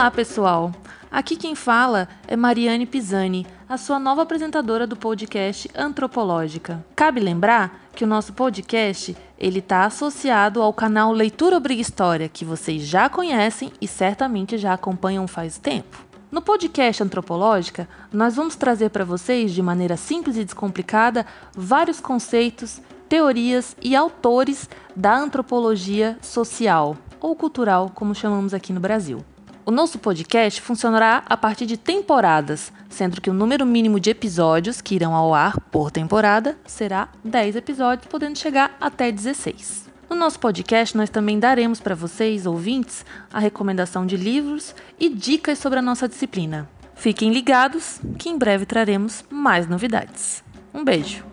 Olá, pessoal! Aqui quem fala é Mariane Pisani, a sua nova apresentadora do podcast Antropológica. Cabe lembrar que o nosso podcast ele está associado ao canal Leitura Obriga História, que vocês já conhecem e certamente já acompanham faz tempo. No podcast Antropológica, nós vamos trazer para vocês, de maneira simples e descomplicada, vários conceitos, teorias e autores da antropologia social ou cultural, como chamamos aqui no Brasil. O nosso podcast funcionará a partir de temporadas, sendo que o número mínimo de episódios que irão ao ar por temporada será 10 episódios, podendo chegar até 16. No nosso podcast, nós também daremos para vocês, ouvintes, a recomendação de livros e dicas sobre a nossa disciplina. Fiquem ligados que em breve traremos mais novidades. Um beijo!